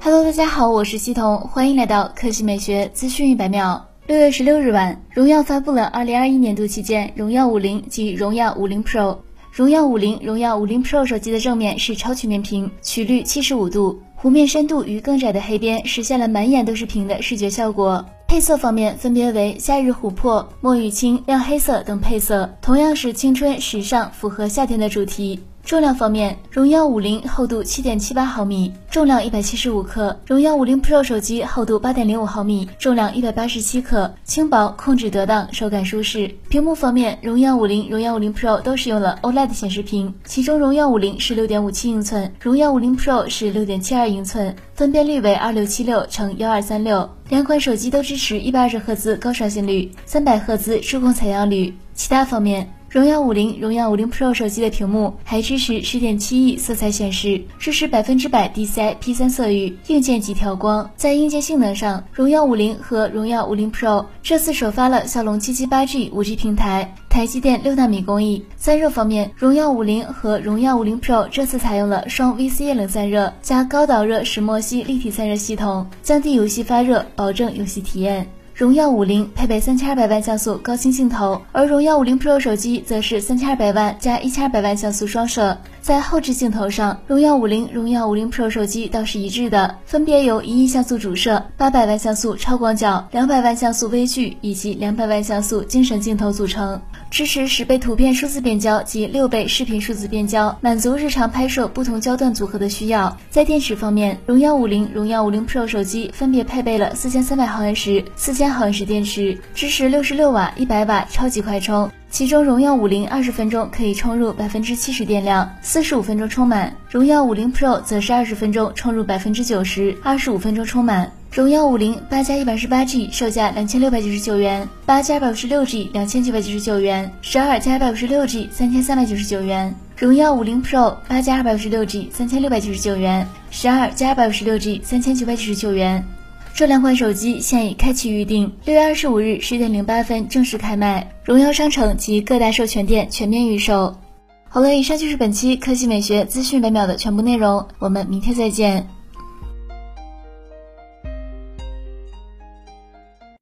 Hello，大家好，我是西彤，欢迎来到科技美学资讯一百秒。六月十六日晚，荣耀发布了二零二一年度旗舰荣耀五零及荣耀五零 Pro。荣耀五零、荣耀五零 Pro 手机的正面是超曲面屏，曲率七十五度，弧面深度与更窄的黑边实现了满眼都是屏的视觉效果。配色方面分别为夏日琥珀、墨玉青、亮黑色等配色，同样是青春时尚，符合夏天的主题。重量方面，荣耀五零厚度七点七八毫米，重量一百七十五克；荣耀五零 Pro 手机厚度八点零五毫米，重量一百八十七克，轻薄，控制得当，手感舒适。屏幕方面，荣耀五零、荣耀五零 Pro 都使用了 OLED 显示屏，其中荣耀五零是六点五七英寸，荣耀五零 Pro 是六点七二英寸，分辨率为二六七六乘幺二三六。两款手机都支持一百二十赫兹高刷新率、三百赫兹触控采样率。其他方面。荣耀五零、荣耀五零 Pro 手机的屏幕还支持十点七亿色彩显示，支持百分之百 DCI P3 色域，硬件级调光。在硬件性能上，荣耀五零和荣耀五零 Pro 这次首发了骁龙七七八 G 五 G 平台，台积电六纳米工艺。散热方面，荣耀五零和荣耀五零 Pro 这次采用了双 VC 液冷散热加高导热石墨烯立体散热系统，降低游戏发热，保证游戏体验。荣耀五零配备三千二百万像素高清镜头，而荣耀五零 Pro 手机则是三千二百万加一千二百万像素双摄。在后置镜头上，荣耀五零、荣耀五零 Pro 手机倒是一致的，分别由一亿像素主摄、八百万像素超广角、两百万像素微距以及两百万像素精神镜头组成。支持十倍图片数字变焦及六倍视频数字变焦，满足日常拍摄不同焦段组合的需要。在电池方面，荣耀五零、荣耀五零 Pro 手机分别配备了四千三百毫安时、四千千毫安时电池，支持六十六瓦、一百瓦超级快充。其中，荣耀五零二十分钟可以充入百分之七十电量，四十五分钟充满；荣耀五零 Pro 则是二十分钟充入百分之九十，二十五分钟充满。荣耀五零八加一百二十八 G 售价两千六百九十九元，八加二百五十六 G 两千九百九十九元，十二加二百五十六 G 三千三百九十九元。荣耀五零 Pro 八加二百五十六 G 三千六百九十九元，十二加二百五十六 G 三千九百九十九元。这两款手机现已开启预定，六月二十五日十点零八分正式开卖，荣耀商城及各大授权店全面预售。好了，以上就是本期科技美学资讯每秒的全部内容，我们明天再见。